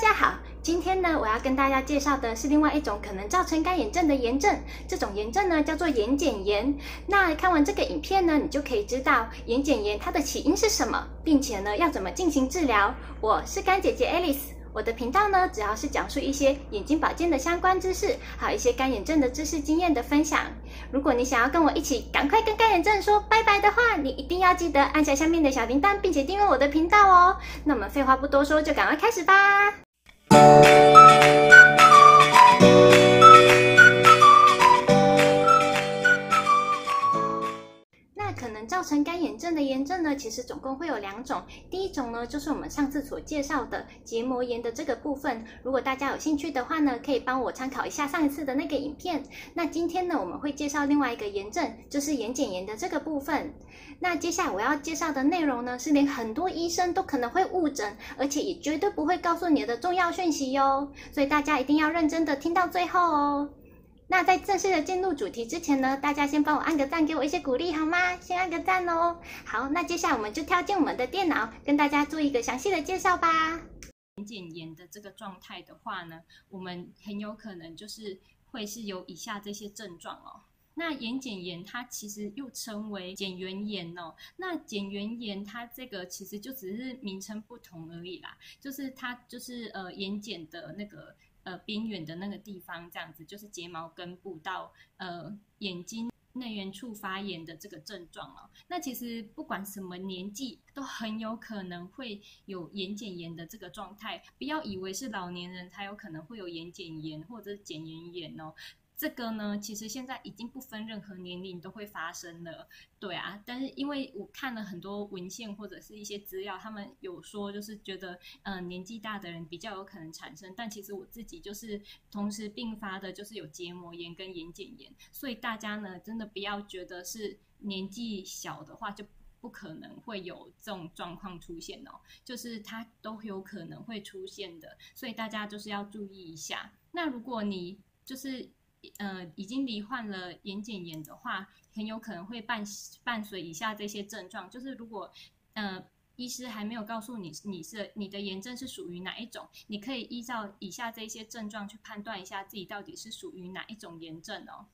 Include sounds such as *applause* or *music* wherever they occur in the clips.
大家好，今天呢，我要跟大家介绍的是另外一种可能造成干眼症的炎症，这种炎症呢叫做眼睑炎。那看完这个影片呢，你就可以知道眼睑炎它的起因是什么，并且呢要怎么进行治疗。我是干姐姐 Alice。我的频道呢，主要是讲述一些眼睛保健的相关知识，还有一些干眼症的知识经验的分享。如果你想要跟我一起赶快跟干眼症说拜拜的话，你一定要记得按下下面的小铃铛，并且订阅我的频道哦。那我们废话不多说，就赶快开始吧。Música 造成干眼症的炎症呢，其实总共会有两种。第一种呢，就是我们上次所介绍的结膜炎的这个部分。如果大家有兴趣的话呢，可以帮我参考一下上一次的那个影片。那今天呢，我们会介绍另外一个炎症，就是眼睑炎的这个部分。那接下来我要介绍的内容呢，是连很多医生都可能会误诊，而且也绝对不会告诉你的重要讯息哟。所以大家一定要认真的听到最后哦。那在正式的进入主题之前呢，大家先帮我按个赞，给我一些鼓励好吗？先按个赞哦。好，那接下来我们就跳进我们的电脑，跟大家做一个详细的介绍吧。眼睑炎的这个状态的话呢，我们很有可能就是会是有以下这些症状哦。那眼睑炎它其实又称为睑缘炎哦。那睑缘炎它这个其实就只是名称不同而已啦，就是它就是呃眼睑的那个。呃，边缘的那个地方，这样子就是睫毛根部到呃眼睛内缘处发炎的这个症状哦。那其实不管什么年纪，都很有可能会有眼睑炎的这个状态。不要以为是老年人才有可能会有眼睑炎或者睑炎炎哦。这个呢，其实现在已经不分任何年龄都会发生了，对啊。但是因为我看了很多文献或者是一些资料，他们有说就是觉得，嗯、年纪大的人比较有可能产生。但其实我自己就是同时并发的，就是有结膜炎跟眼睑炎。所以大家呢，真的不要觉得是年纪小的话就不可能会有这种状况出现哦，就是它都有可能会出现的。所以大家就是要注意一下。那如果你就是。呃，已经罹患了眼睑炎的话，很有可能会伴伴随以下这些症状。就是如果呃，医师还没有告诉你你是你的炎症是属于哪一种，你可以依照以下这些症状去判断一下自己到底是属于哪一种炎症哦。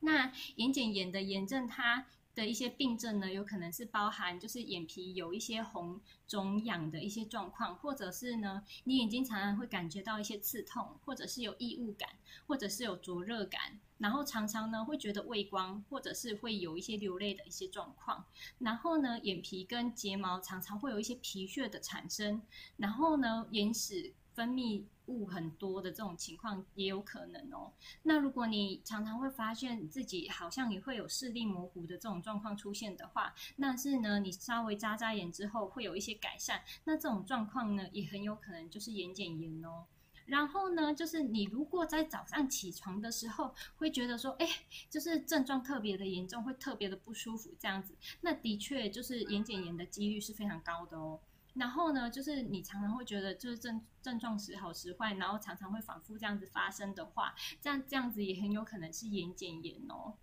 那眼睑炎的炎症它。的一些病症呢，有可能是包含就是眼皮有一些红肿痒的一些状况，或者是呢，你眼睛常常会感觉到一些刺痛，或者是有异物感，或者是有灼热感，然后常常呢会觉得畏光，或者是会有一些流泪的一些状况，然后呢，眼皮跟睫毛常常会有一些皮屑的产生，然后呢，眼屎分泌物很多的这种情况也有可能哦。那如果你常常会发现自己好像也会有视力模糊的这种状况出现的话，那是呢，你稍微眨眨眼之后会有一些改善。那这种状况呢，也很有可能就是眼睑炎哦。然后呢，就是你如果在早上起床的时候会觉得说，哎，就是症状特别的严重，会特别的不舒服这样子，那的确就是眼睑炎的几率是非常高的哦。然后呢，就是你常常会觉得就是症症状时好时坏，然后常常会反复这样子发生的话，这样这样子也很有可能是眼睑炎哦。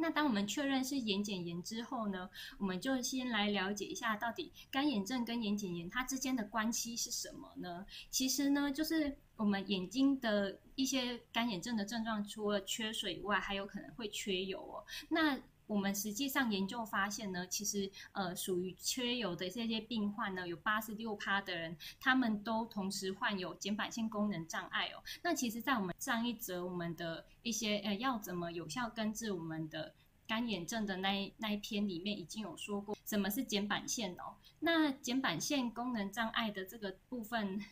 那当我们确认是眼睑炎之后呢，我们就先来了解一下到底干眼症跟眼睑炎它之间的关系是什么呢？其实呢，就是我们眼睛的一些干眼症的症状，除了缺水以外，还有可能会缺油哦。那我们实际上研究发现呢，其实呃属于缺油的这些病患呢，有八十六趴的人，他们都同时患有瞼板腺功能障碍哦。那其实，在我们上一则我们的一些呃要怎么有效根治我们的干眼症的那一那一篇里面，已经有说过什么是睑板腺哦。那睑板腺功能障碍的这个部分。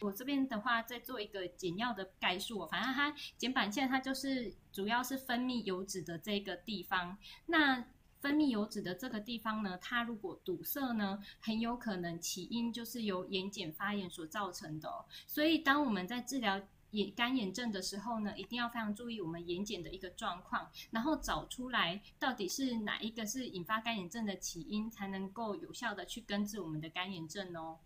我这边的话，再做一个简要的概述。反正它睑板腺，它就是主要是分泌油脂的这个地方。那分泌油脂的这个地方呢，它如果堵塞呢，很有可能起因就是由眼睑发炎所造成的。所以，当我们在治疗眼干眼症的时候呢，一定要非常注意我们眼睑的一个状况，然后找出来到底是哪一个是引发干眼症的起因，才能够有效的去根治我们的干眼症哦。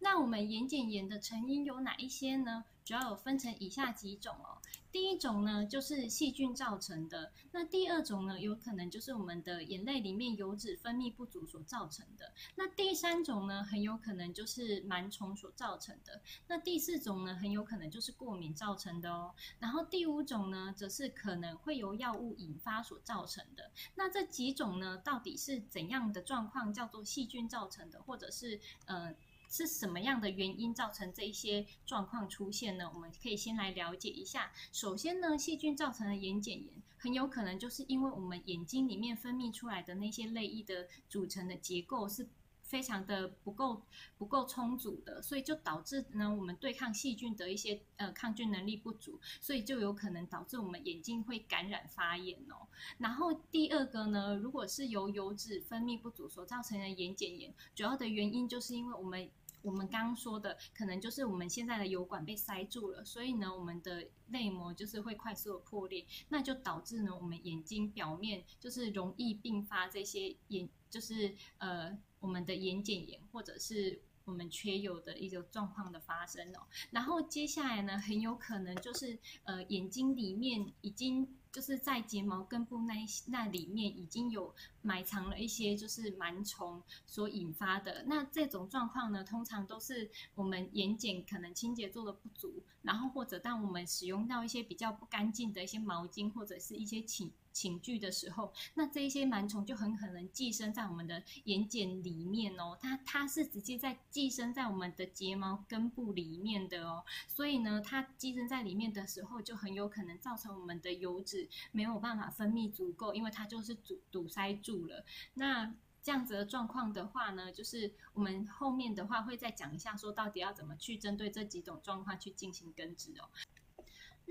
那我们眼睑炎的成因有哪一些呢？主要有分成以下几种哦。第一种呢，就是细菌造成的；那第二种呢，有可能就是我们的眼泪里面油脂分泌不足所造成的；那第三种呢，很有可能就是螨虫所造成的；那第四种呢，很有可能就是过敏造成的哦。然后第五种呢，则是可能会由药物引发所造成的。那这几种呢，到底是怎样的状况叫做细菌造成的，或者是呃？是什么样的原因造成这一些状况出现呢？我们可以先来了解一下。首先呢，细菌造成的眼睑炎，很有可能就是因为我们眼睛里面分泌出来的那些泪液的组成的结构是非常的不够不够充足的，所以就导致呢，我们对抗细菌的一些呃抗菌能力不足，所以就有可能导致我们眼睛会感染发炎哦。然后第二个呢，如果是由油脂分泌不足所造成的眼睑炎，主要的原因就是因为我们。我们刚刚说的，可能就是我们现在的油管被塞住了，所以呢，我们的泪膜就是会快速的破裂，那就导致呢，我们眼睛表面就是容易并发这些眼，就是呃，我们的眼睑炎或者是我们缺油的一种状况的发生哦。然后接下来呢，很有可能就是呃，眼睛里面已经。就是在睫毛根部那那里面已经有埋藏了一些就是螨虫所引发的。那这种状况呢，通常都是我们眼睑可能清洁做的不足，然后或者当我们使用到一些比较不干净的一些毛巾或者是一些寝寝具的时候，那这一些螨虫就很可能寄生在我们的眼睑里面哦。它它是直接在寄生在我们的睫毛根部里面的哦。所以呢，它寄生在里面的时候，就很有可能造成我们的油脂。没有办法分泌足够，因为它就是阻堵塞住了。那这样子的状况的话呢，就是我们后面的话会再讲一下，说到底要怎么去针对这几种状况去进行根治哦。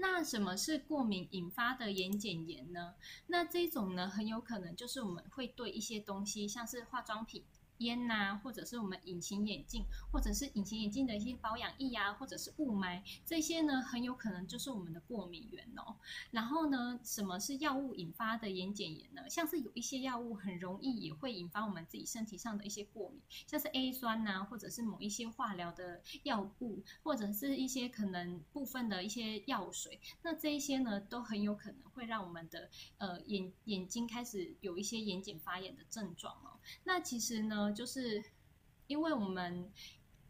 那什么是过敏引发的眼睑炎呢？那这种呢，很有可能就是我们会对一些东西，像是化妆品。烟呐、或者是我们隐形眼镜，或者是隐形眼镜的一些保养液啊，或者是雾霾，这些呢，很有可能就是我们的过敏源哦。然后呢，什么是药物引发的眼睑炎呢？像是有一些药物很容易也会引发我们自己身体上的一些过敏，像是 A 酸呐、或者是某一些化疗的药物，或者是一些可能部分的一些药水，那这一些呢，都很有可能会让我们的呃眼眼睛开始有一些眼睑发炎的症状哦。那其实呢。就是因为我们，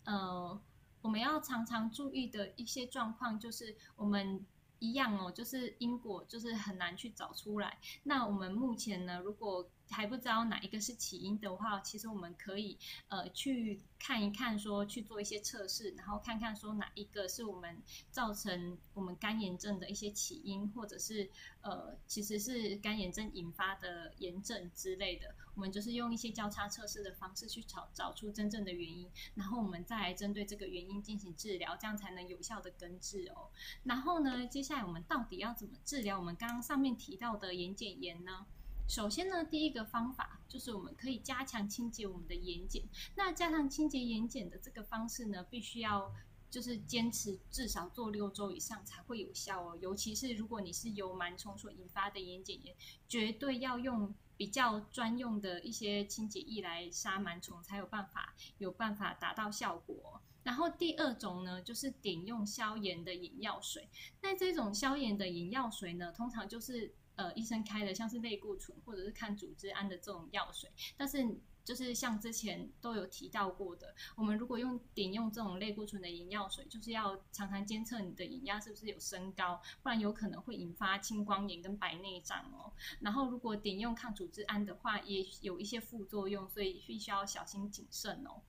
呃，我们要常常注意的一些状况，就是我们一样哦，就是因果，就是很难去找出来。那我们目前呢，如果还不知道哪一个是起因的话，其实我们可以呃去看一看，说去做一些测试，然后看看说哪一个是我们造成我们干炎症的一些起因，或者是呃其实是干炎症引发的炎症之类的。我们就是用一些交叉测试的方式去找找出真正的原因，然后我们再来针对这个原因进行治疗，这样才能有效的根治哦。然后呢，接下来我们到底要怎么治疗我们刚刚上面提到的眼睑炎呢？首先呢，第一个方法就是我们可以加强清洁我们的眼睑。那加强清洁眼睑的这个方式呢，必须要就是坚持至少做六周以上才会有效哦。尤其是如果你是由螨虫所引发的眼睑炎，绝对要用比较专用的一些清洁液来杀螨虫，才有办法有办法达到效果。然后第二种呢，就是点用消炎的眼药水。那这种消炎的眼药水呢，通常就是。呃，医生开的像是类固醇或者是抗组织胺的这种药水，但是就是像之前都有提到过的，我们如果用点用这种类固醇的眼药水，就是要常常监测你的眼压是不是有升高，不然有可能会引发青光眼跟白内障哦。然后如果点用抗组织胺的话，也有一些副作用，所以必须要小心谨慎哦。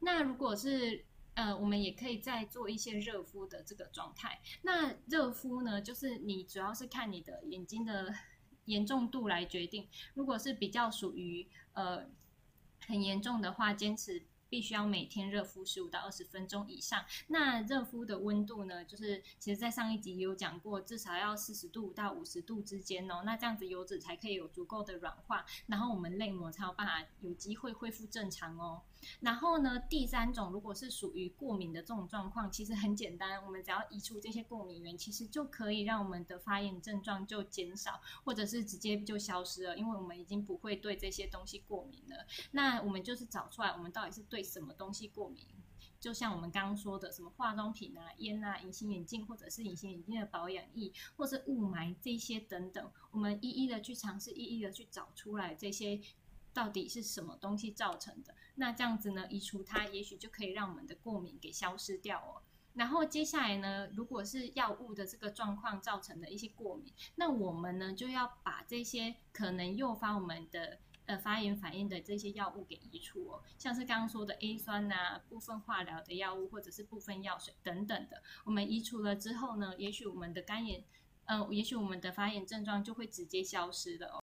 那如果是呃，我们也可以再做一些热敷的这个状态。那热敷呢，就是你主要是看你的眼睛的严重度来决定。如果是比较属于呃很严重的话，坚持。必须要每天热敷十五到二十分钟以上。那热敷的温度呢？就是其实，在上一集也有讲过，至少要四十度到五十度之间哦。那这样子油脂才可以有足够的软化，然后我们泪膜才有办法有机会恢复正常哦。然后呢，第三种如果是属于过敏的这种状况，其实很简单，我们只要移除这些过敏源，其实就可以让我们的发炎症状就减少，或者是直接就消失了，因为我们已经不会对这些东西过敏了。那我们就是找出来，我们到底是对。什么东西过敏？就像我们刚刚说的，什么化妆品啊、烟啊、隐形眼镜，或者是隐形眼镜的保养液，或是雾霾这些等等，我们一一的去尝试，一一的去找出来这些到底是什么东西造成的。那这样子呢，移除它，也许就可以让我们的过敏给消失掉哦。然后接下来呢，如果是药物的这个状况造成的一些过敏，那我们呢就要把这些可能诱发我们的呃发炎反应的这些药物给移除哦，像是刚刚说的 A 酸呐、啊、部分化疗的药物或者是部分药水等等的，我们移除了之后呢，也许我们的干眼，呃，也许我们的发炎症状就会直接消失了哦。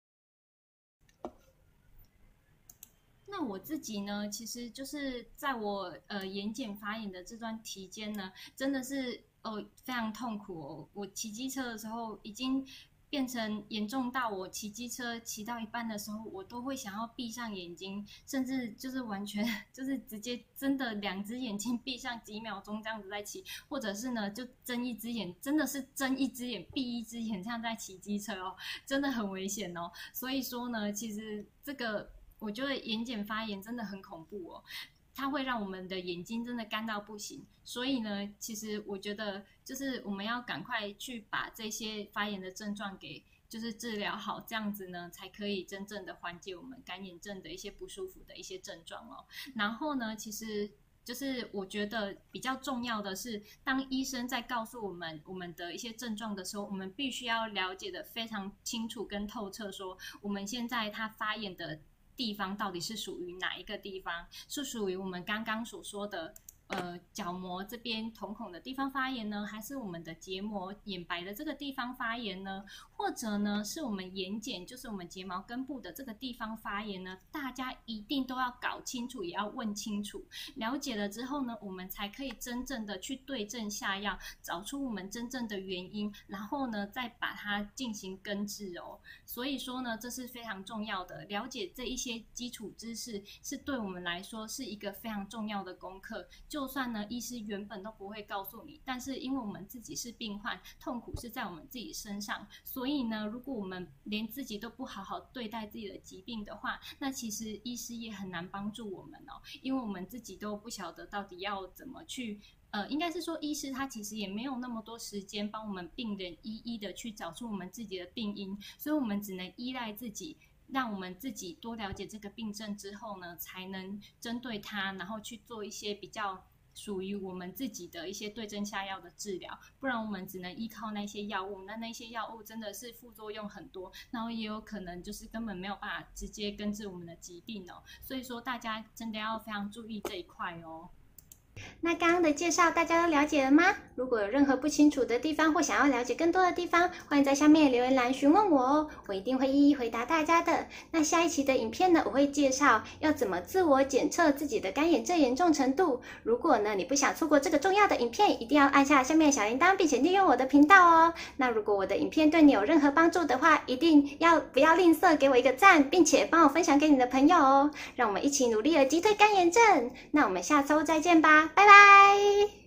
那我自己呢，其实就是在我呃眼睑发炎的这段期间呢，真的是呃非常痛苦哦。我骑机车的时候，已经变成严重到我骑机车骑到一半的时候，我都会想要闭上眼睛，甚至就是完全 *laughs* 就是直接真的两只眼睛闭上几秒钟这样子在骑，或者是呢就睁一只眼，真的是睁一只眼闭一只眼这样在骑机车哦，真的很危险哦。所以说呢，其实这个。我觉得眼睑发炎真的很恐怖哦，它会让我们的眼睛真的干到不行。所以呢，其实我觉得就是我们要赶快去把这些发炎的症状给就是治疗好，这样子呢才可以真正的缓解我们干眼症的一些不舒服的一些症状哦。然后呢，其实就是我觉得比较重要的是，当医生在告诉我们我们的一些症状的时候，我们必须要了解得非常清楚跟透彻，说我们现在它发炎的。地方到底是属于哪一个地方？是属于我们刚刚所说的，呃，角膜这边瞳孔的地方发炎呢，还是我们的结膜眼白的这个地方发炎呢？或者呢，是我们眼睑，就是我们睫毛根部的这个地方发炎呢？大家一定都要搞清楚，也要问清楚。了解了之后呢，我们才可以真正的去对症下药，找出我们真正的原因，然后呢，再把它进行根治哦。所以说呢，这是非常重要的。了解这一些基础知识，是对我们来说是一个非常重要的功课。就就算呢，医师原本都不会告诉你，但是因为我们自己是病患，痛苦是在我们自己身上，所以呢，如果我们连自己都不好好对待自己的疾病的话，那其实医师也很难帮助我们哦，因为我们自己都不晓得到底要怎么去，呃，应该是说医师他其实也没有那么多时间帮我们病人一一的去找出我们自己的病因，所以我们只能依赖自己。让我们自己多了解这个病症之后呢，才能针对它，然后去做一些比较属于我们自己的一些对症下药的治疗。不然我们只能依靠那些药物，那那些药物真的是副作用很多，然后也有可能就是根本没有办法直接根治我们的疾病哦。所以说大家真的要非常注意这一块哦。那刚刚的介绍大家都了解了吗？如果有任何不清楚的地方或想要了解更多的地方，欢迎在下面留言栏询问我哦，我一定会一一回答大家的。那下一期的影片呢，我会介绍要怎么自我检测自己的干眼症严重程度。如果呢你不想错过这个重要的影片，一定要按下下面小铃铛，并且订阅我的频道哦。那如果我的影片对你有任何帮助的话，一定要不要吝啬给我一个赞，并且帮我分享给你的朋友哦。让我们一起努力的击退干眼症。那我们下周再见吧。拜拜。